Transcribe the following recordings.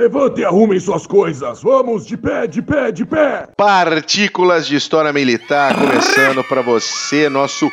Levante e arrumem suas coisas. Vamos de pé, de pé, de pé. Partículas de História Militar começando para você, nosso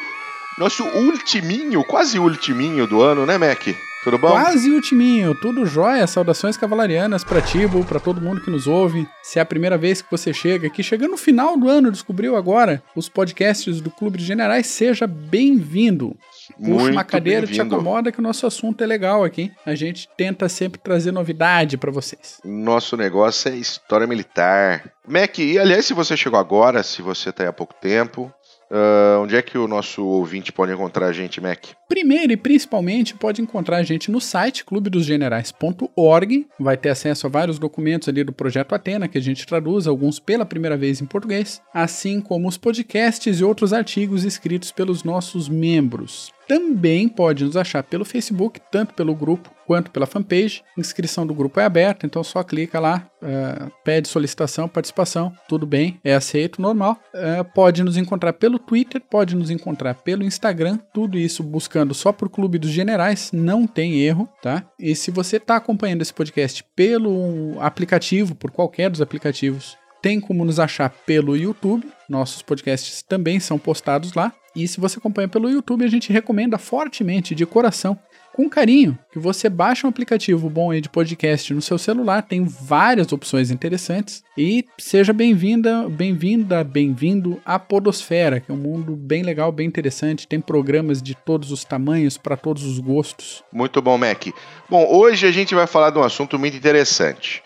nosso ultiminho, quase ultiminho do ano, né, Mac? Tudo bom? Quase ultiminho, tudo jóia. Saudações cavalarianas pra Tibo, pra todo mundo que nos ouve. Se é a primeira vez que você chega aqui, chegando no final do ano, descobriu agora os podcasts do Clube de Generais, seja bem-vindo. Puxa Muito uma cadeira, te acomoda que o nosso assunto é legal aqui. A gente tenta sempre trazer novidade pra vocês. Nosso negócio é história militar. Mac, e aliás, se você chegou agora, se você tá aí há pouco tempo, ah, onde é que o nosso ouvinte pode encontrar a gente, Mac? Primeiro e principalmente, pode encontrar a gente no site clubedosgenerais.org. Vai ter acesso a vários documentos ali do projeto Atena que a gente traduz, alguns pela primeira vez em português, assim como os podcasts e outros artigos escritos pelos nossos membros. Também pode nos achar pelo Facebook, tanto pelo grupo quanto pela fanpage. Inscrição do grupo é aberta, então só clica lá, eh, pede solicitação, participação, tudo bem, é aceito, normal. Eh, pode nos encontrar pelo Twitter, pode nos encontrar pelo Instagram, tudo isso buscando só por Clube dos Generais, não tem erro, tá? E se você está acompanhando esse podcast pelo aplicativo, por qualquer dos aplicativos, tem como nos achar pelo YouTube. Nossos podcasts também são postados lá. E se você acompanha pelo YouTube, a gente recomenda fortemente, de coração, com carinho, que você baixe um aplicativo bom aí de podcast no seu celular. Tem várias opções interessantes. E seja bem-vinda, bem-vinda, bem-vindo à Podosfera, que é um mundo bem legal, bem interessante. Tem programas de todos os tamanhos, para todos os gostos. Muito bom, Mac. Bom, hoje a gente vai falar de um assunto muito interessante.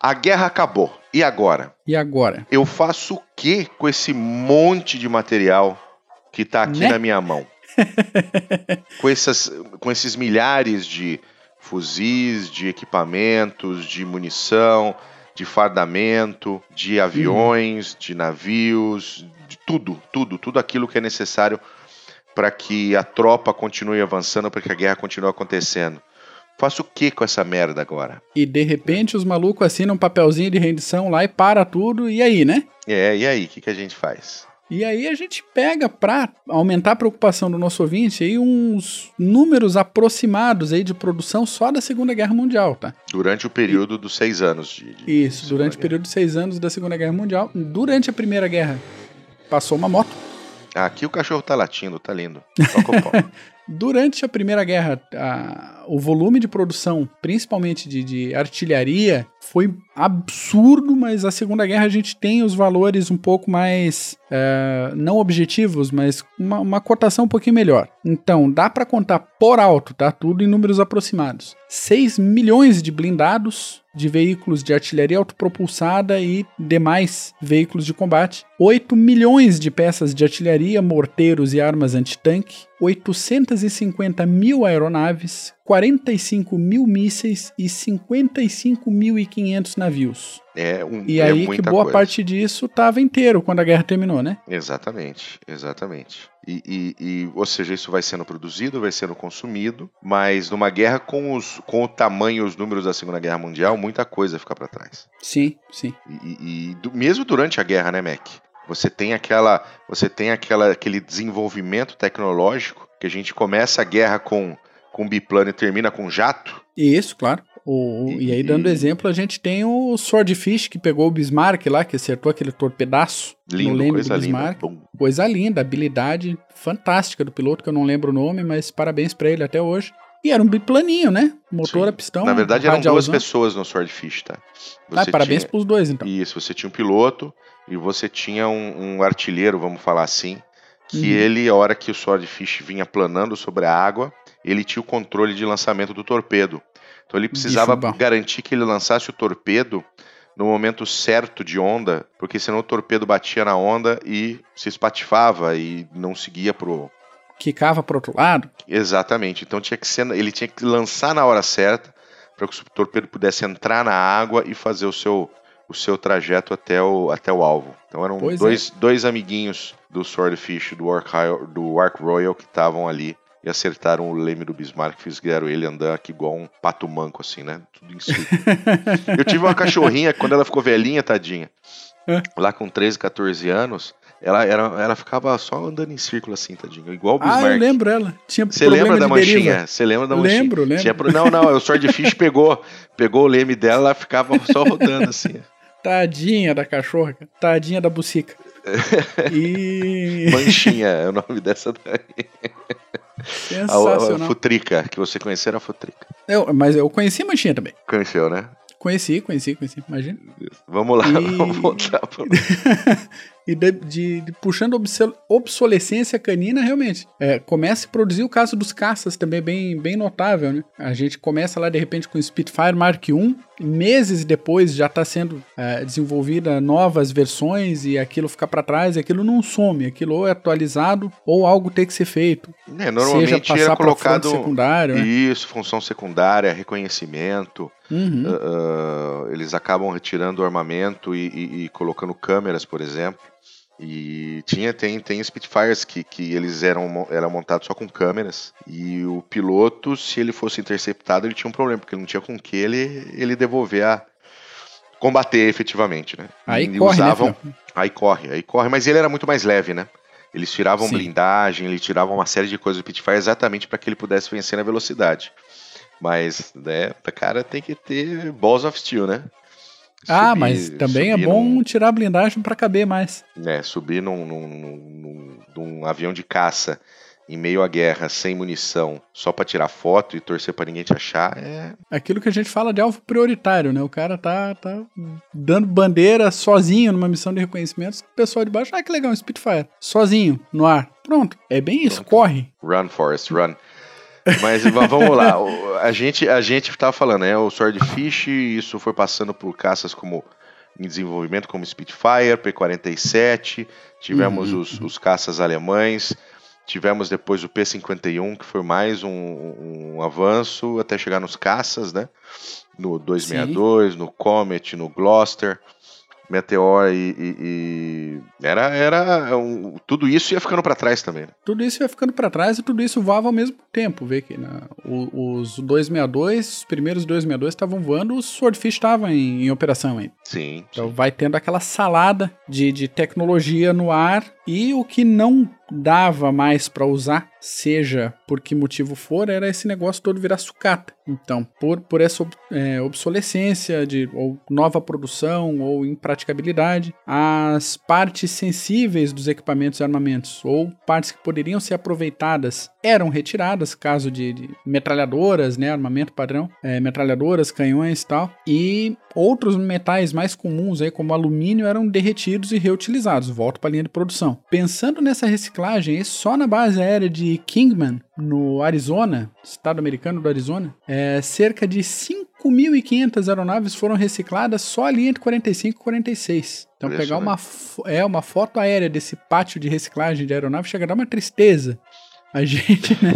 A guerra acabou. E agora? E agora? Eu faço o que com esse monte de material que tá aqui Né? na minha mão? com, essas, com esses milhares de fuzis, de equipamentos, de munição, de fardamento, de aviões, de navios, de tudo, tudo, tudo aquilo que é necessário para que a tropa continue avançando, para que a guerra continue acontecendo. Faço o que com essa merda agora? E de repente os malucos assinam um papelzinho de rendição lá e para tudo. E aí, né? É, e aí, o que, que a gente faz? E aí a gente pega pra aumentar a preocupação do nosso ouvinte aí uns números aproximados aí de produção só da Segunda Guerra Mundial, tá? Durante o período dos seis anos de. de Isso, durante o Segunda período de seis anos da Segunda Guerra Mundial. Durante a Primeira Guerra passou uma moto. Guerra. Aqui o cachorro tá latindo, tá lindo. Toca o pau. Durante a Primeira Guerra, a- o volume de produção, principalmente de, de artilharia, foi absurdo, mas a Segunda Guerra a gente tem os valores um pouco mais, é, não objetivos, mas uma, uma cotação um pouquinho melhor. Então, dá para contar por alto, tá? Tudo em números aproximados. 6 milhões de blindados, de veículos de artilharia autopropulsada e demais veículos de combate, 8 milhões de peças de artilharia, morteiros e armas antitanque, 850 mil aeronaves, 45 mil mísseis e 55.500 navios. É um E é aí que boa coisa. parte disso estava inteiro quando a guerra terminou, né? Exatamente, exatamente. E, e- e, ou seja, isso vai sendo produzido, vai sendo consumido, mas numa guerra com, os, com o tamanho e os números da Segunda Guerra Mundial, muita coisa fica para trás. Sim, sim. E, e- e do- mesmo durante a guerra, né, Mac? Você tem aquela, você tem aquela, aquele desenvolvimento tecnológico que a gente começa a guerra com com biplano e termina com jato. Isso, claro. O, o- e, aí, dando E- exemplo, a gente tem o Swordfish que pegou o Bismarck lá, que acertou aquele torpedaço no Lindo, leme coisa do linda. Bismarck. Bom, Coisa linda, habilidade fantástica do piloto, que eu não lembro o nome, mas parabéns pra ele até hoje. E era um biplaninho, né? Motor Sim. a pistão. Na verdade, eram duas pessoas no Swordfish, tá? Ah, Você parabéns tinha- pros dois, então. Isso, você tinha um piloto e você tinha um, um artilheiro, vamos falar assim, que Uhum. ele, a hora que o Swordfish vinha planando sobre a água, ele tinha o controle de lançamento do torpedo. Então ele precisava garantir que ele lançasse o torpedo no momento certo de onda, porque senão o torpedo batia na onda e se espatifava e não seguia pro, Quicava pro outro lado. Exatamente. Então tinha que ser, ele tinha que lançar na hora certa para que o torpedo pudesse entrar na água e fazer o seu, o seu trajeto até o, até o alvo. Então eram Pois dois, dois amiguinhos do Swordfish, do Ark, do Ark Royal, que estavam ali e acertaram o leme do Bismarck, fizeram ele andar aqui igual um pato manco, assim, né? Tudo em círculo. Eu tive uma cachorrinha, quando ela ficou velhinha, tadinha, lá com 13, 14 anos, ela, era, ela ficava só andando em círculo assim, tadinho. Igual o Bismarck. Ah, eu lembro ela. Tinha Você lembra da manchinha? Você lembra da manchinha? Lembro, lembro. Tinha, não, não, o Swordfish pegou, pegou o leme dela, ela ficava só rodando assim. Tadinha da cachorra, tadinha da bucica. e... Manchinha é o nome dessa daí. Sensacional. A, a Futrica, que você conheceu era a Futrica. Eu, mas eu conheci a Manchinha também. Conheceu, né? Conheci, conheci, conheci, imagina. Vamos lá, e... vamos voltar. Pro... e de, de, de, puxando obsolescência canina, realmente. É, começa a produzir o caso dos caças também bem, bem notável, né? A gente começa lá de repente com o Spitfire Mark I, meses depois já está sendo é, desenvolvida novas versões e aquilo fica para trás e aquilo não some, aquilo ou é atualizado ou algo tem que ser feito. É, normalmente seja passar era colocado secundário, né? isso, função secundária, reconhecimento. Uhum. Uh, uh, eles acabam retirando o armamento e, e, e colocando câmeras, por exemplo. E tinha, tem, tem Spitfires que, que eles eram, eram montados só com câmeras. E o piloto, se ele fosse interceptado, ele tinha um problema, porque não tinha com que ele, ele devolver a. combater efetivamente, né? Aí e corre, né, usavam, né, Aí corre, aí corre. Mas ele era muito mais leve, né? Eles tiravam Sim. blindagem, ele tiravam uma série de coisas do Spitfire exatamente para que ele pudesse vencer na velocidade. Mas, né, o cara tem que ter balls of steel, né? Ah, subir, mas também é bom num... tirar a blindagem para caber mais. É, subir num, num, num, num, avião de caça em meio à guerra, sem munição, só para tirar foto e torcer para ninguém te achar, é. Aquilo que a gente fala de alvo prioritário, né? O cara tá, tá dando bandeira sozinho numa missão de reconhecimento, o pessoal de baixo, ah, que legal, um Spitfire. Sozinho, no ar. Pronto. É bem isso, Pronto. corre. Run, Forest, run. Mas vamos lá, a gente a gente estava falando, né? O Swordfish, isso foi passando por caças como em desenvolvimento, como Spitfire, P-47, tivemos uhum. os, os caças alemães, tivemos depois o P-51, que foi mais um, um, avanço até chegar nos caças, né? No 262, Sim. no Comet, no Gloucester. Meteor e, e, e, era era um, tudo isso ia ficando para trás também. Né? Tudo isso ia ficando para trás e tudo isso voava ao mesmo tempo, vê que né? os 262, os primeiros 262 estavam voando, os Swordfish estavam em, em, operação ainda. Sim. Então sim. vai tendo aquela salada de, de tecnologia no ar e o que não dava mais para usar, seja por que motivo for, era esse negócio todo virar sucata. Então, por, por essa é, obsolescência de ou nova produção ou impraticabilidade, as partes sensíveis dos equipamentos e armamentos ou partes que poderiam ser aproveitadas eram retiradas, caso de, de metralhadoras, né, armamento padrão, é, metralhadoras, canhões e tal, e outros metais mais comuns, aí, como alumínio, eram derretidos e reutilizados. Volto para a linha de produção. Pensando nessa reciclagem, só na base aérea de Kingman, no Arizona, estado americano do Arizona, é, cerca de 5.500 aeronaves foram recicladas só ali entre 45 e 46. Então pegar uma, é, uma foto aérea desse pátio de reciclagem de aeronave chega a dar uma tristeza. A gente, né?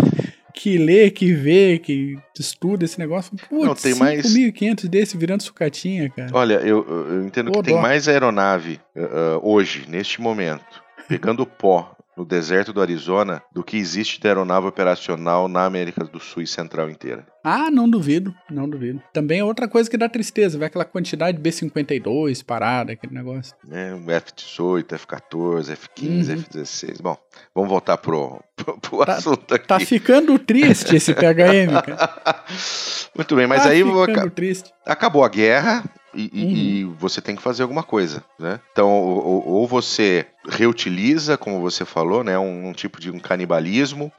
que lê, que vê, que estuda esse negócio. Putz, não, tem mais 5.500 desse virando sucatinha, cara. Olha, eu, eu entendo Pô, que tem mais aeronave uh, hoje, neste momento, pegando pó no deserto do Arizona do que existe de aeronave operacional na América do Sul e Central inteira. Ah, não duvido, não duvido. Também é outra coisa que dá tristeza, ver aquela quantidade de B-52 parada, aquele negócio. É, F-18, F-14, F-15, uhum. F-16. Bom, vamos voltar pro, pro, pro tá, assunto aqui. Tá ficando triste esse PHM, cara. Muito bem, mas tá aí... Ficando triste. Acabou a guerra, e, uhum. e, você tem que fazer alguma coisa, né? Então, ou, ou, você reutiliza, como você falou, né? Um, um tipo de um canibalismo,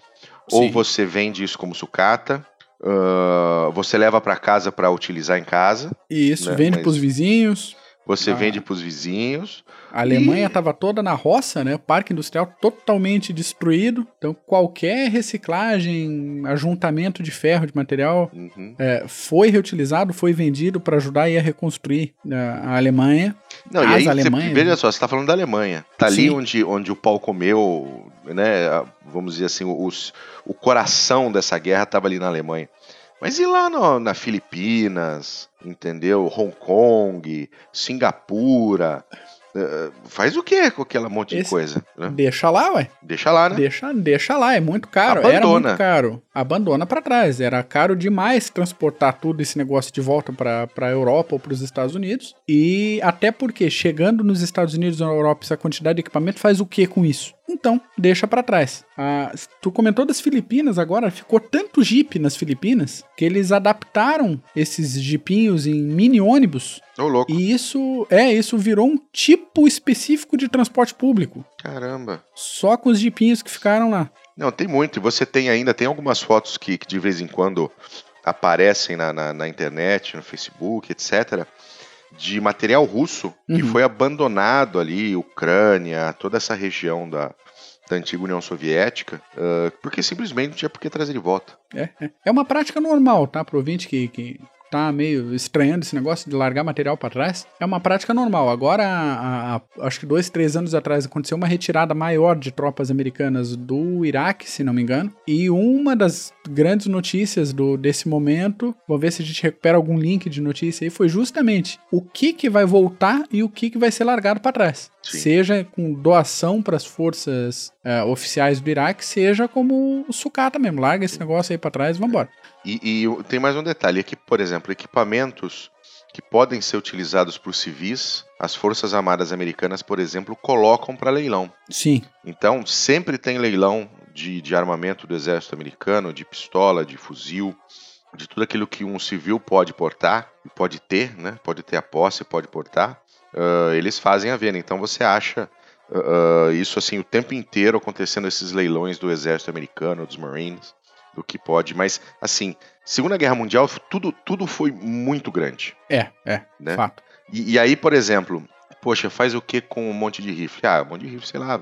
Sim. ou você vende isso como sucata, uh, você leva para casa para utilizar em casa. Isso, né? vende para os vizinhos. Você ah. vende para os vizinhos. A Alemanha estava e... toda na roça, né? O parque industrial totalmente destruído. Então, qualquer reciclagem, ajuntamento de ferro, de material, uhum. é, foi reutilizado, foi vendido para ajudar a reconstruir a, né, a Alemanha. Não, As e aí, Alemanhas, você, veja só, você está falando da Alemanha. Tá ali onde, onde o pau comeu, né? Vamos dizer assim, os, o coração dessa guerra estava ali na Alemanha. Mas e lá no, na Filipinas, entendeu? Hong Kong, Singapura, Uh, faz o que com aquela monte Esse, de coisa? Né? Deixa lá, ué. Deixa lá, né? Deixa, deixa lá, é muito caro. Abandona. Era muito caro. Abandona para trás. Era caro demais transportar tudo esse negócio de volta para a Europa ou para os Estados Unidos. E até porque chegando nos Estados Unidos ou na Europa, essa quantidade de equipamento faz o que com isso? Então, deixa para trás. Ah, tu comentou das Filipinas agora, ficou tanto Jeep nas Filipinas que eles adaptaram esses Jeepinhos em mini ônibus. Ô, louco. E isso, é, isso virou um tipo específico de transporte público. Caramba. Só com os Jeepinhos que ficaram lá. Não, tem muito. E você tem ainda, tem algumas fotos que, que de vez em quando aparecem na, na, na internet, no Facebook, etc de material russo uhum. que foi abandonado ali, Ucrânia, toda essa região da, da antiga União Soviética, uh, porque simplesmente não tinha por que trazer de volta. É, é. é uma prática normal, tá? Pro ouvinte que, que tá meio estranhando esse negócio de largar material para trás, é uma prática normal. Agora, a, a, acho que dois, três anos atrás aconteceu uma retirada maior de tropas americanas do Iraque, se não me engano, e uma das grandes notícias do, desse momento, vou ver se a gente recupera algum link de notícia aí, foi justamente o que que vai voltar e o que que vai ser largado para trás. Sim. Seja com doação para as forças uh, oficiais do Iraque, seja como sucata mesmo. Larga esse negócio aí para trás e vambora. E, e tem mais um detalhe: aqui, por exemplo, equipamentos que podem ser utilizados por civis, as Forças Armadas Americanas, por exemplo, colocam para leilão. Sim. Então, sempre tem leilão de, de armamento do Exército Americano, de pistola, de fuzil, de tudo aquilo que um civil pode portar, pode ter, né? Pode ter a posse, pode portar. Uh, eles fazem a venda. Então você acha uh, isso assim o tempo inteiro acontecendo esses leilões do Exército Americano, dos Marines do que pode, mas assim, Segunda Guerra Mundial, tudo, tudo foi muito grande. É, é, né? fato. E, e aí, por exemplo, poxa, faz o que com um monte de rifle? Ah, um monte de rifle, sei lá,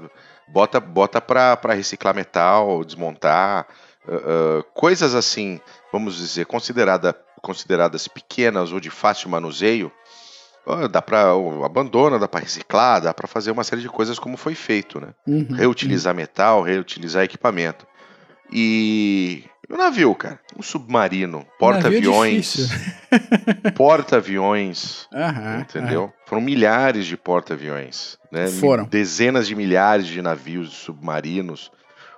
bota, bota pra, pra reciclar metal, desmontar, uh, uh, coisas assim, vamos dizer, considerada, consideradas pequenas ou de fácil manuseio, dá para abandona, dá para reciclar, dá para fazer uma série de coisas como foi feito, né? Uhum, reutilizar uhum. metal, reutilizar equipamento. E o navio, cara, um submarino, porta-aviões, porta-aviões, entendeu? Foram milhares de porta-aviões, né? Foram. dezenas de milhares de navios submarinos,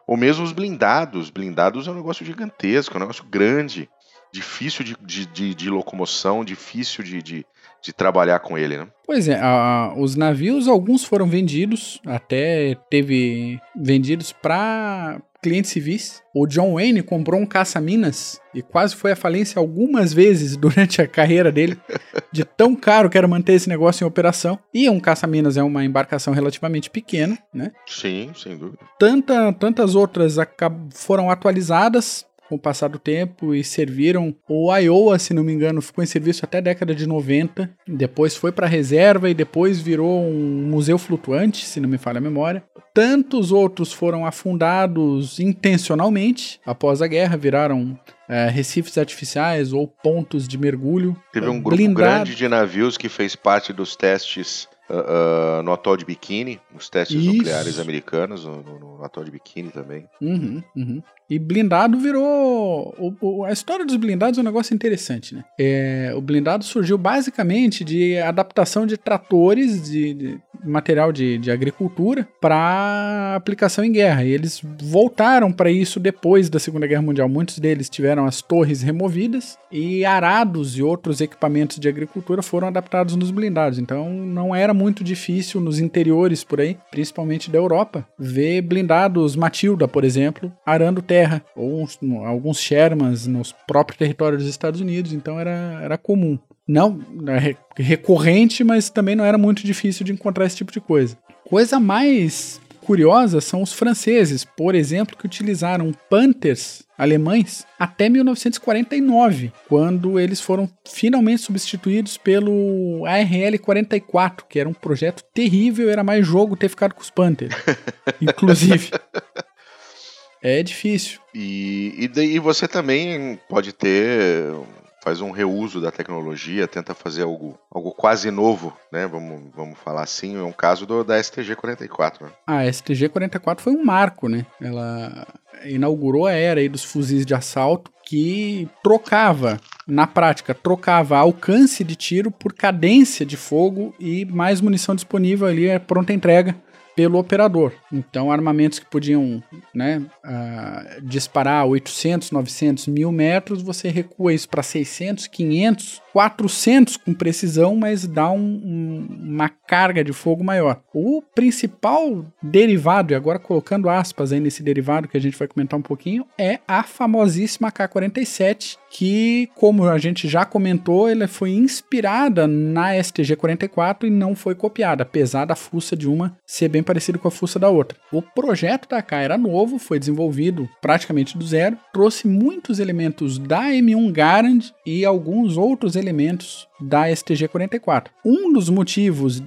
ou mesmo os blindados. Blindados é um negócio gigantesco, é um negócio grande, difícil de, de, de, de locomoção, difícil de, de, de trabalhar com ele, né? Pois é, a, os navios, alguns foram vendidos, até teve vendidos para clientes civis. O John Wayne comprou um caça-minas e quase foi à falência algumas vezes durante a carreira dele, de tão caro que era manter esse negócio em operação. E um caça-minas é uma embarcação relativamente pequena, né? Sim, sem dúvida. Tanta, tantas outras foram atualizadas com o passar do tempo e serviram. O Iowa, se não me engano, ficou em serviço até a década de 90, depois foi para reserva e depois virou um museu flutuante, se não me falha a memória. Tantos outros foram afundados intencionalmente após a guerra, viraram é, recifes artificiais ou pontos de mergulho. Teve um grupo blindado. grande de navios que fez parte dos testes uh, uh, no atol de Bikini, os testes Isso. nucleares americanos, no, no, no, atol de Bikini também. Uhum, uhum. E blindado virou. O, o, a história dos blindados é um negócio interessante, né? É, o blindado surgiu basicamente de adaptação de tratores, de, de material de, de agricultura, para aplicação em guerra. E eles voltaram para isso depois da Segunda Guerra Mundial. Muitos deles tiveram as torres removidas e arados e outros equipamentos de agricultura foram adaptados nos blindados. Então não era muito difícil nos interiores por aí, principalmente da Europa, ver blindados Matilda, por exemplo, arando terra terra, ou uns, alguns Shermans nos próprios territórios dos Estados Unidos, então era, era comum. Não é recorrente, mas também não era muito difícil de encontrar esse tipo de coisa. Coisa mais curiosa são os franceses, por exemplo, que utilizaram Panthers alemães até 1949, quando eles foram finalmente substituídos pelo ARL 44, que era um projeto terrível, era mais jogo ter ficado com os Panthers, inclusive. É difícil. E, e daí você também pode ter faz um reuso da tecnologia, tenta fazer algo, algo quase novo, né? Vamos, vamos falar assim. É um caso do, da STG-44. Né? A STG-44 foi um marco, né? Ela inaugurou a era aí dos fuzis de assalto que trocava na prática, trocava alcance de tiro por cadência de fogo e mais munição disponível ali, é pronta entrega pelo operador. Então, armamentos que podiam né, uh, disparar 800, 900, mil metros, você recua isso para 600, 500, 400 com precisão, mas dá um, um, uma carga de fogo maior. O principal derivado, e agora colocando aspas aí nesse derivado que a gente vai comentar um pouquinho, é a famosíssima K-47, que, como a gente já comentou, ela foi inspirada na STG-44 e não foi copiada, apesar da fuça de uma ser bem parecida com a fuça da outra. O projeto da K era novo, foi desenvolvido praticamente do zero, trouxe muitos elementos da M1 Garand e alguns outros elementos da STG-44. Um dos motivos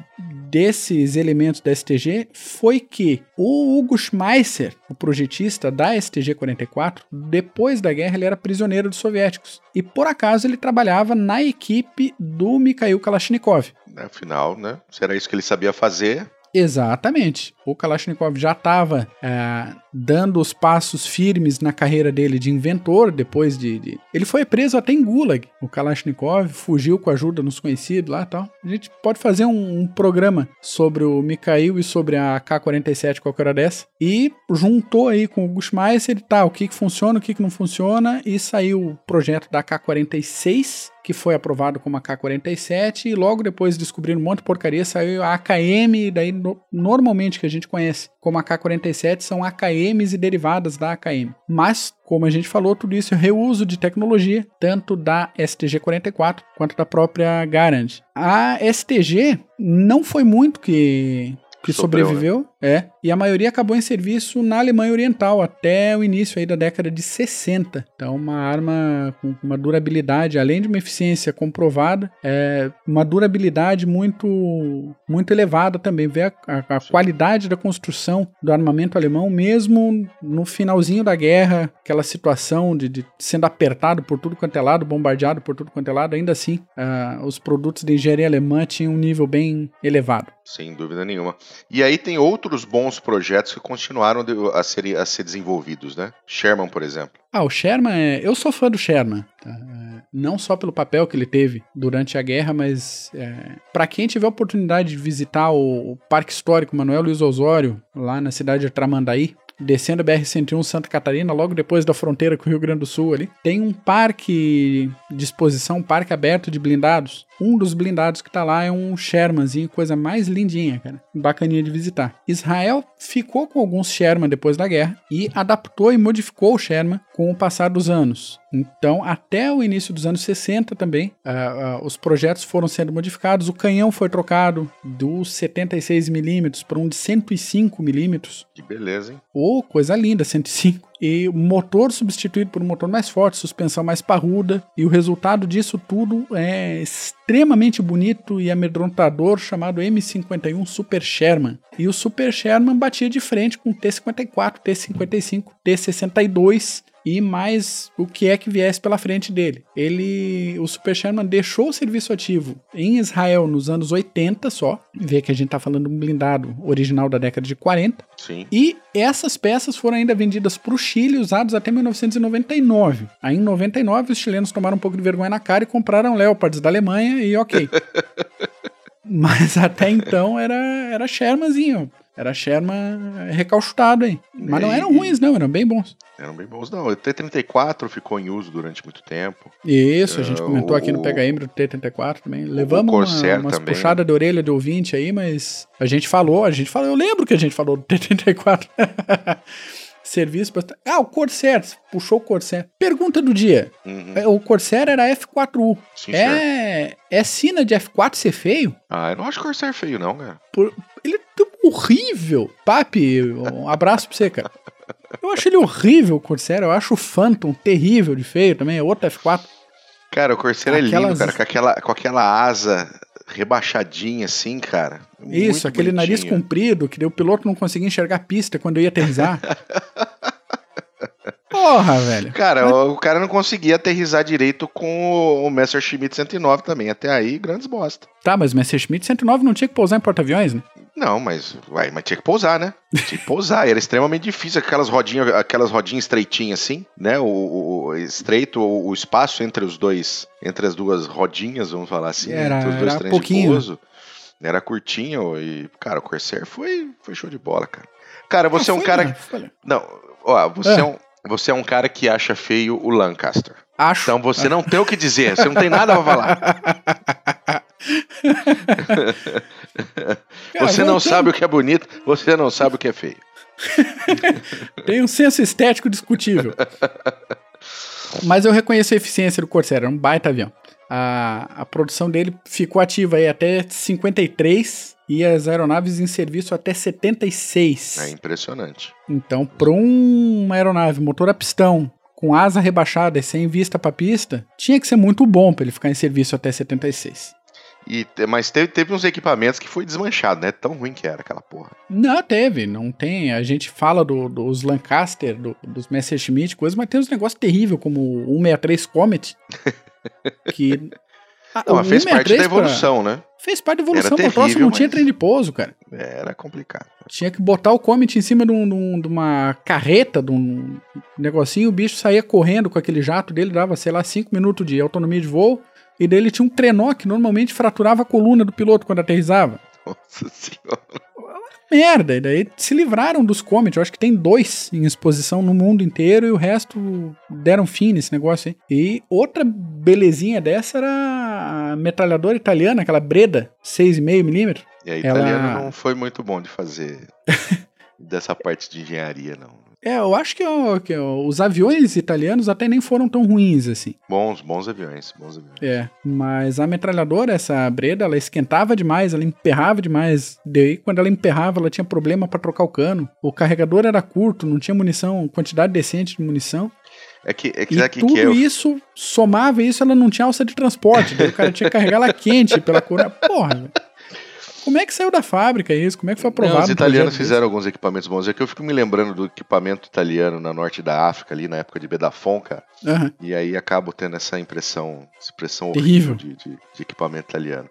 desses elementos da STG foi que o Hugo Schmeisser, o projetista da STG-44, depois da guerra ele era prisioneiro dos soviéticos. E por acaso ele trabalhava na equipe do Mikhail Kalashnikov. Afinal, né? Se era isso que ele sabia fazer, Exatamente. O Kalashnikov já estava é, dando os passos firmes na carreira dele de inventor, depois de, de, Ele foi preso até em Gulag. O Kalashnikov fugiu com a ajuda nos conhecidos lá e tal. A gente pode fazer um, um programa sobre o Mikhail e sobre a K-47 qualquer hora dessa. E juntou aí com o Gushmeister e tal, o que, que funciona, o que, que não funciona, e saiu o projeto da K-46 que foi aprovado como a K-47 e logo depois descobriram um monte de porcaria, saiu a AKM, daí no, normalmente que a gente conhece como a K-47 são AKMs e derivadas da AKM. Mas, como a gente falou, tudo isso é reuso de tecnologia, tanto da STG-44 quanto da própria Garand. A STG não foi muito que que Sobreu, sobreviveu, né? é, e a maioria acabou em serviço na Alemanha Oriental até o início aí da década de 60. Então, uma arma com uma durabilidade, além de uma eficiência comprovada, é uma durabilidade muito muito elevada também. Vê a, a, a qualidade da construção do armamento alemão, mesmo no finalzinho da guerra, aquela situação de, de sendo apertado por tudo quanto é lado, bombardeado por tudo quanto é lado, ainda assim, uh, os produtos de engenharia alemã tinham um nível bem elevado. Sem dúvida nenhuma. E aí tem outros bons projetos que continuaram a ser, a ser desenvolvidos, né? Sherman, por exemplo. Ah, o Sherman é. Eu sou fã do Sherman. Tá? É, não só pelo papel que ele teve durante a guerra, mas é... para quem tiver oportunidade de visitar o, o Parque Histórico Manuel Luiz Osório, lá na cidade de Tramandaí, descendo a BR-101 Santa Catarina, logo depois da fronteira com o Rio Grande do Sul ali. Tem um parque de exposição, um parque aberto de blindados. Um dos blindados que tá lá é um Shermanzinho, coisa mais lindinha, cara. Bacaninha de visitar. Israel ficou com alguns Sherman depois da guerra e adaptou e modificou o Sherman com o passar dos anos. Então, até o início dos anos 60 também, uh, uh, os projetos foram sendo modificados. O canhão foi trocado dos 76mm para um de 105mm. Que beleza, hein? Oh, coisa linda, 105 e motor substituído por um motor mais forte, suspensão mais parruda, e o resultado disso tudo é extremamente bonito e amedrontador, chamado M51 Super Sherman. E o Super Sherman batia de frente com T54, T55, T62 e mais o que é que viesse pela frente dele. Ele, o Super Sherman deixou o serviço ativo em Israel nos anos 80 só, vê que a gente está falando de um blindado original da década de 40. Sim. E essas peças foram ainda vendidas para o Chile, usados até 1999. Aí em 99 os chilenos tomaram um pouco de vergonha na cara e compraram Leopards da Alemanha e ok. Mas até então era, era Shermanzinho. Era Sherman recalchutado aí. Mas não eram ruins, não, eram bem bons. Eram bem bons, não. O T-34 ficou em uso durante muito tempo. Isso, a gente uh, comentou aqui no Pega Embra do T-34 também. Levamos uma, umas puxadas de orelha de ouvinte aí, mas a gente falou, a gente falou, eu lembro que a gente falou do T-34. serviço. Pra... Ah, o Corsair. Puxou o Corsair. Pergunta do dia. Uhum. É, o Corsair era F4U. Sim, é, é sina de F4 ser feio? Ah, eu não acho o Corsair feio, não, cara. Por... Ele é horrível. Papi, um abraço pra você, cara. Eu acho ele horrível, o Corsair. Eu acho o Phantom terrível de feio também. É outro F4. Cara, o Corsair Aquelas... é lindo, cara. Com aquela, com aquela asa rebaixadinha assim, cara. Isso, aquele bonitinho. nariz comprido que o piloto não conseguia enxergar a pista quando eu ia aterrizar. Porra, velho. Cara, Mas... o cara não conseguia aterrizar direito com o Messerschmitt 109 também. Até aí, grandes bosta. Tá, mas o Messerschmitt 109 não tinha que pousar em porta-aviões, né? Não, mas, uai, mas tinha que pousar, né? Tinha que pousar. Era extremamente difícil, aquelas rodinhas, aquelas rodinhas estreitinhas assim, né? O, o estreito, o, o, espaço entre os dois, entre as duas rodinhas, vamos falar assim, era, entre os dois era pouquinho. de pouso. Era curtinho e, cara, o Corsair foi, foi show de bola, cara. Cara, você é um cara. Não, não ó, você é. é um. Você é um cara que acha feio o Lancaster. Acho. Então você não tem o que dizer, você não tem nada pra falar. você não sabe o que é bonito, você não sabe o que é feio. tem um senso estético discutível. Mas eu reconheço a eficiência do Corsair, é um baita avião. A, a produção dele ficou ativa aí até 53 e as aeronaves em serviço até 76. É impressionante. Então, para uma aeronave motor a pistão, com asa rebaixada e sem vista para pista, tinha que ser muito bom para ele ficar em serviço até 76. E, mas teve, teve uns equipamentos que foi desmanchado, né? Tão ruim que era aquela porra. Não, teve, não tem. A gente fala do, dos Lancaster, do, dos Messerschmitt, coisa, mas tem uns negócios terríveis, como o 163 Comet. que. Ah, não, mas fez parte da evolução, pra... né? Fez parte da evolução, o próximo não tinha trem de pouso, cara. Era complicado. Tinha que botar o Comet em cima de, de, um, de, uma carreta, de um negocinho, o bicho saía correndo com aquele jato dele, dava, sei lá, 5 minutos de autonomia de voo. E daí ele tinha um trenó que normalmente fraturava a coluna do piloto quando aterrissava. Nossa senhora. Merda, e daí se livraram dos Comet. Eu acho que tem dois em exposição no mundo inteiro e o resto deram fim nesse negócio aí. E outra belezinha dessa era a metralhadora italiana, aquela Breda 6,5mm. E a italiana Ela... não foi muito bom de fazer dessa parte de engenharia, não. É, eu acho que, ó, que ó, os aviões italianos até nem foram tão ruins assim. Bons, bons aviões, bons aviões. É, mas a metralhadora, essa Breda, ela esquentava demais, ela emperrava demais. Daí, quando ela emperrava, ela tinha problema para trocar o cano. O carregador era curto, não tinha munição, quantidade decente de munição. É que, é que, e tudo que é... isso, somava isso, ela não tinha alça de transporte. daí o cara tinha que carregar ela quente pela cor. Porra, velho. Como é que saiu da fábrica isso? Como é que foi aprovado? Não, os italianos fizeram alguns equipamentos bons. É que eu fico me lembrando do equipamento italiano na norte da África, ali na época de Bedafon, cara. Uhum. E aí acabo tendo essa impressão, essa impressão horrível de, de, de equipamento italiano.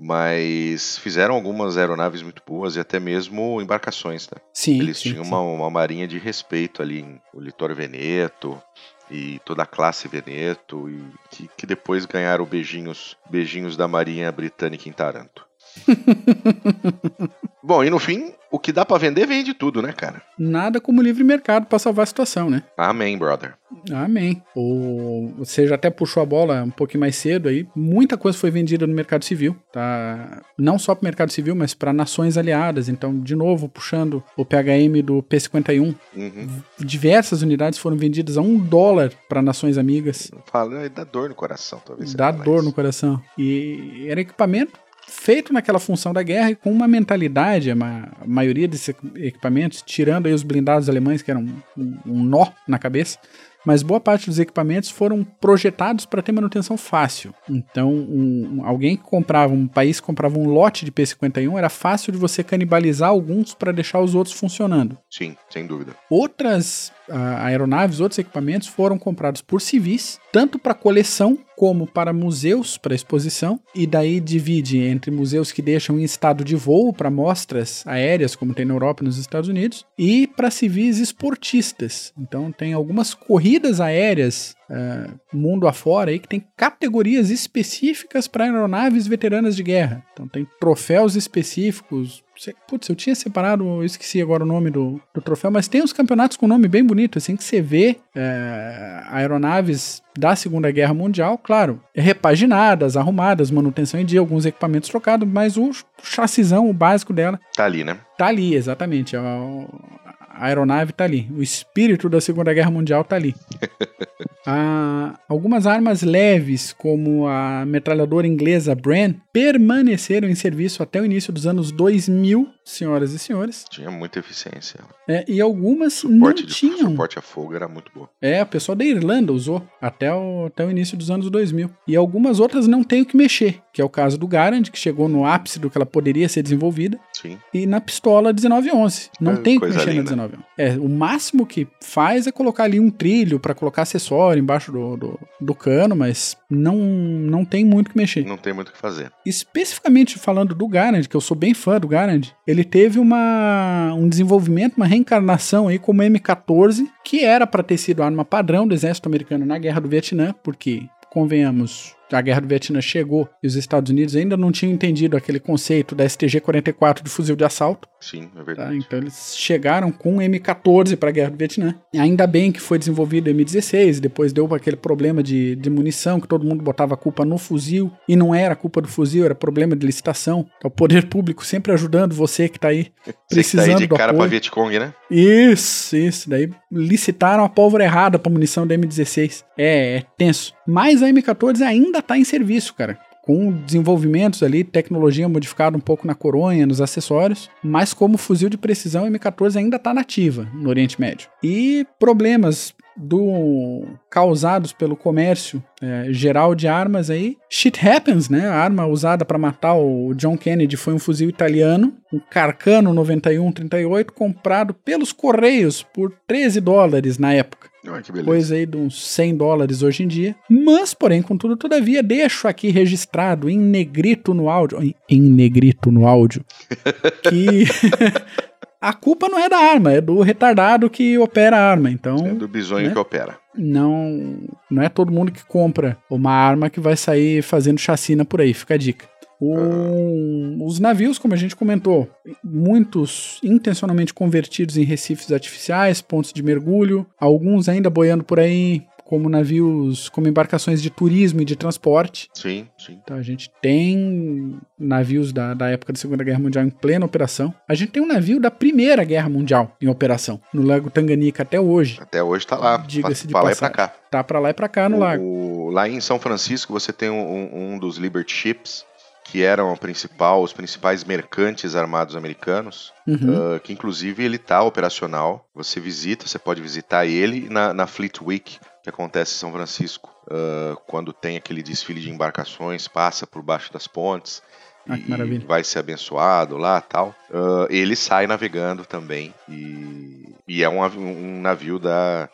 Mas fizeram algumas aeronaves muito boas e até mesmo embarcações, né? Sim. Eles sim, tinham sim. Uma, uma marinha de respeito ali em o Litor Veneto e toda a classe Veneto e que, que depois ganharam beijinhos, beijinhos da Marinha Britânica em Taranto. Bom, e no fim, o que dá para vender vende tudo, né, cara? Nada como livre mercado para salvar a situação, né? Amém, brother. Amém. O, você já até puxou a bola um pouquinho mais cedo aí. Muita coisa foi vendida no mercado civil, tá? Não só para o mercado civil, mas para nações aliadas. Então, de novo, puxando o PHM do P51, uhum. diversas unidades foram vendidas a um dólar para nações amigas. Fala, dá dor no coração, talvez. Dá dor isso. no coração. E era equipamento feito naquela função da guerra e com uma mentalidade, a, ma a maioria desses equipamentos, tirando aí os blindados alemães, que eram um, um nó na cabeça, mas boa parte dos equipamentos foram projetados para ter manutenção fácil. Então, um, alguém que comprava, um país que comprava um lote de P-51, era fácil de você canibalizar alguns para deixar os outros funcionando. Sim, sem dúvida. Outras aeronaves, outros equipamentos foram comprados por civis, tanto para coleção como para museus para exposição, e daí divide entre museus que deixam em estado de voo para mostras aéreas, como tem na Europa e nos Estados Unidos, e para civis esportistas. Então tem algumas corridas aéreas uh, mundo afora aí que tem categorias específicas para aeronaves veteranas de guerra. Então tem troféus específicos Putz, eu tinha separado, eu esqueci agora o nome do, do troféu, mas tem uns campeonatos com nome bem bonito, assim, que você vê é, aeronaves da Segunda Guerra Mundial, claro, repaginadas, arrumadas, manutenção em dia, alguns equipamentos trocados, mas o chassizão, o básico dela. Tá ali, né? Tá ali, exatamente. A, a aeronave tá ali. O espírito da Segunda Guerra Mundial tá ali. Ah, algumas armas leves, como a metralhadora inglesa Bren, permaneceram em serviço até o início dos anos 2000, senhoras e senhores. Tinha muita eficiência. É, e algumas suporte não de, tinham. suporte a fogo era muito bom. É, a pessoa da Irlanda usou até o, até o início dos anos 2000. E algumas outras não tem o que mexer, que é o caso do Garand, que chegou no ápice do que ela poderia ser desenvolvida. Sim. E na pistola 1911. Não É, tem o que mexer linda. na 1911. É, o máximo que faz é colocar ali um trilho para colocar acessório embaixo do, do, do cano, mas não, não tem muito o que mexer. Não tem muito o que fazer. Especificamente falando do Garand, que eu sou bem fã do Garand, ele teve uma, um desenvolvimento, uma reencarnação aí como M14, que era para ter sido arma padrão do exército americano na Guerra do Vietnã, porque, convenhamos, a Guerra do Vietnã chegou e os Estados Unidos ainda não tinham entendido aquele conceito da STG-44 de fuzil de assalto. Sim, é Tá? verdade. Então eles chegaram com o M14 para a Guerra do Vietnã. E ainda bem que foi desenvolvido o M16, depois deu aquele problema de, de munição, que todo mundo botava a culpa no fuzil, e não era culpa do fuzil, era problema de licitação. Então, o poder público sempre ajudando você que tá aí Você que tá precisando aí de do cara apoio. Vietcong, né? Isso, isso. Daí licitaram a pólvora errada pra munição da M16. É, é tenso. Mas a M14 ainda tá em serviço, cara. Com desenvolvimentos ali, tecnologia modificada um pouco na coronha, nos acessórios. Mas como fuzil de precisão, a M14 ainda tá nativa no Oriente Médio. E problemas do causados pelo comércio é, geral de armas aí. Shit happens, né? A arma usada para matar o John Kennedy foi um fuzil italiano, um Carcano 9138 comprado pelos Correios por 13 dólares na época. Beleza. Coisa aí de uns 100 dólares hoje em dia. Mas, porém, contudo, todavia, deixo aqui registrado em negrito no áudio. Em, em negrito no áudio. que a culpa não é da arma, é do retardado que opera a arma. Então, É do bisonho né? que opera. não, não é todo mundo que compra uma arma que vai sair fazendo chacina por aí, fica a dica. O- os navios, como a gente comentou, muitos intencionalmente convertidos em recifes artificiais, pontos de mergulho, alguns ainda boiando por aí como navios, como embarcações de turismo e de transporte. Sim, sim. Então a gente tem navios da, da época da Segunda Guerra Mundial em plena operação. A gente tem um navio da Primeira Guerra Mundial em operação, no Lago Tanganica até hoje. Até hoje tá lá. Diga-se de pra lá e pra cá. Tá pra lá e pra cá no O- lago. lá em São Francisco você tem um, um dos Liberty Ships, que eram principal, os principais mercantes armados americanos, Uhum. ah, que inclusive ele tá operacional. Você visita, você pode visitar ele na, na Fleet Week, que acontece em São Francisco, ah, quando tem aquele desfile de embarcações, passa por baixo das pontes. Ah, e vai ser abençoado lá tal. Ah, ele sai navegando também. E, e é um, um navio da,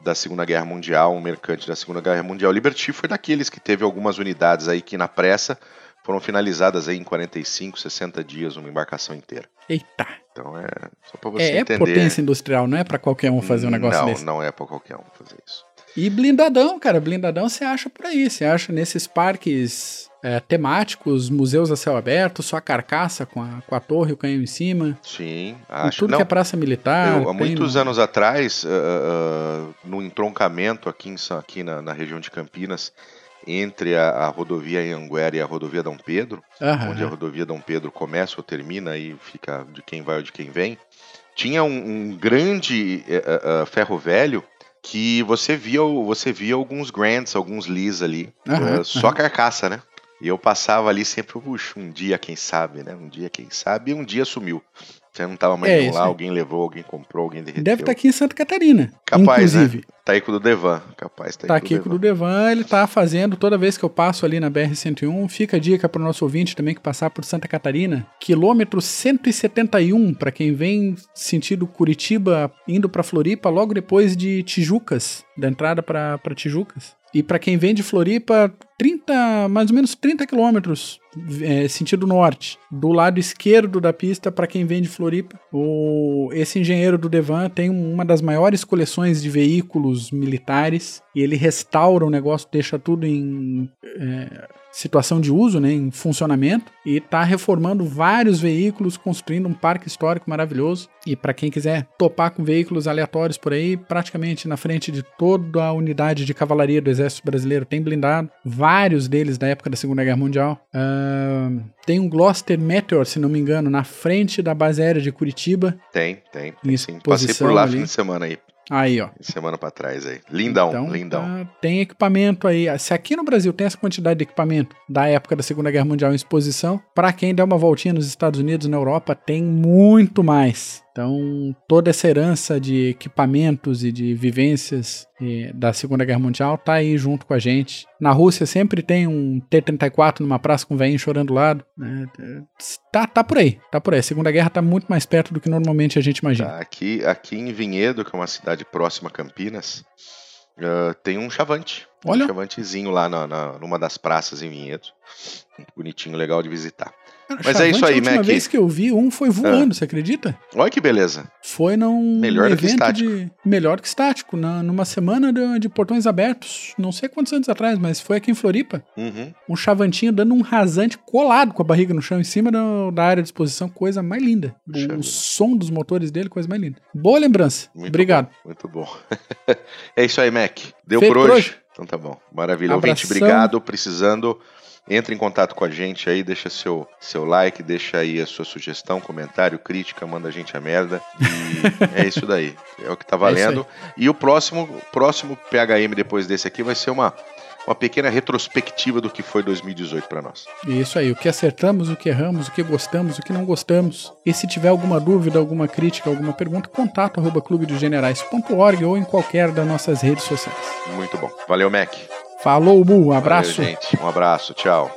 da Segunda Guerra Mundial, um mercante da Segunda Guerra Mundial. Liberty foi daqueles que teve algumas unidades aí que na pressa foram finalizadas aí em 45, 60 dias, uma embarcação inteira. Eita. Então é só pra você É, é entender. potência industrial, não é pra qualquer um fazer um negócio não, desse. Não, é pra qualquer um fazer isso. E blindadão, cara, blindadão você acha por aí. Você acha nesses parques é, temáticos, museus a céu aberto, só a carcaça com a, com a torre e o canhão em cima. Sim, acho. tudo não, que é praça militar. Eu, há muitos no- anos atrás, ah, ah, no entroncamento aqui, em aqui na, na região de Campinas, entre a, a rodovia Anhanguera e a rodovia Dom Pedro, Aham. onde a rodovia Dom Pedro começa ou termina e fica de quem vai ou de quem vem, tinha um, um grande eh, ferro velho que você via, você via alguns Grants, alguns Lees ali, Aham, eh, só aham. carcaça, né? E eu passava ali sempre, puxa, um dia quem sabe, né? Um dia quem sabe, e um dia sumiu. Você não tava mais É, lá, alguém levou, alguém comprou, alguém derreteu. Deve estar aqui em Santa Catarina. Capaz, né? inclusive. Tá aí com o do Devan, capaz. Tá, Tá aí aqui com com o o do Devan, ele tá fazendo toda vez que eu passo ali na BR-101. Fica a dica para o nosso ouvinte também que passar por Santa Catarina. Quilômetro 171 para quem vem sentido Curitiba indo para Floripa, logo depois de Tijucas, da entrada para Tijucas. E para quem vem de Floripa, 30, mais ou menos 30 quilômetros é, sentido norte, do lado esquerdo da pista para quem vem de Floripa. O, esse engenheiro do Devan tem uma das maiores coleções de veículos militares e ele restaura o negócio, deixa tudo em é, situação de uso, né, em funcionamento e está reformando vários veículos, construindo um parque histórico maravilhoso. E para quem quiser topar com veículos aleatórios por aí, praticamente na frente de toda a unidade de cavalaria do Exército Brasileiro tem blindado, vários deles da época da Segunda Guerra Mundial. Ah, tem um Gloucester Meteor, se não me engano, na frente da base aérea de Curitiba. Tem, tem. Em tem sim. Passei por lá ali. fim de semana aí. Aí, ó. Semana pra trás aí. Lindão, Então, lindão. tá, tem equipamento aí. Se aqui no Brasil tem essa quantidade de equipamento da época da Segunda Guerra Mundial em exposição, pra quem der uma voltinha nos Estados Unidos, na Europa, tem muito mais. Então, toda essa herança de equipamentos e de vivências eh, da Segunda Guerra Mundial tá aí junto com a gente. Na Rússia sempre tem um T-34 numa praça com um velhinho chorando do lado. né? Tá, tá por aí, tá por aí. A Segunda Guerra tá muito mais perto do que normalmente a gente imagina. Tá, aqui, aqui em Vinhedo, que é uma cidade próxima a Campinas, ah, tem um chavante. Olha. Um chavantezinho lá na, na- numa das praças em Vinhedo. Muito bonitinho, legal de visitar. Mas é isso aí, A última Mac. vez que eu vi, um foi voando, você acredita? Olha que beleza. Foi num Melhor do que evento estático. de. Melhor que estático, na, numa semana de, de portões abertos. Não sei quantos anos atrás, mas foi aqui em Floripa. Uhum. Um chavantinho dando um rasante colado com a barriga no chão, em cima da, da área de exposição, coisa mais linda. Puxa O, som dos motores dele, coisa mais linda. Boa lembrança. Muito Obrigado. bom, muito bom. é isso aí, Mac. Deu Feito por hoje? hoje. Então tá bom. Maravilha. Ouvinte, Abração. obrigado. Precisando, entre em contato com a gente aí, deixa seu, seu like, deixa aí a sua sugestão, comentário, crítica, manda a gente a merda. E é isso daí. É o que tá valendo. e o próximo, próximo PHM depois desse aqui vai ser uma, uma pequena retrospectiva do que foi 2018 para nós. Isso aí, o que acertamos, o que erramos, o que gostamos, o que não gostamos. E se tiver alguma dúvida, alguma crítica, alguma pergunta, contato arroba clubedogenerais.org ou em qualquer das nossas redes sociais. Muito bom. Valeu, Mac. Falou, Mu. Um abraço. Valeu, gente. Um abraço. Tchau.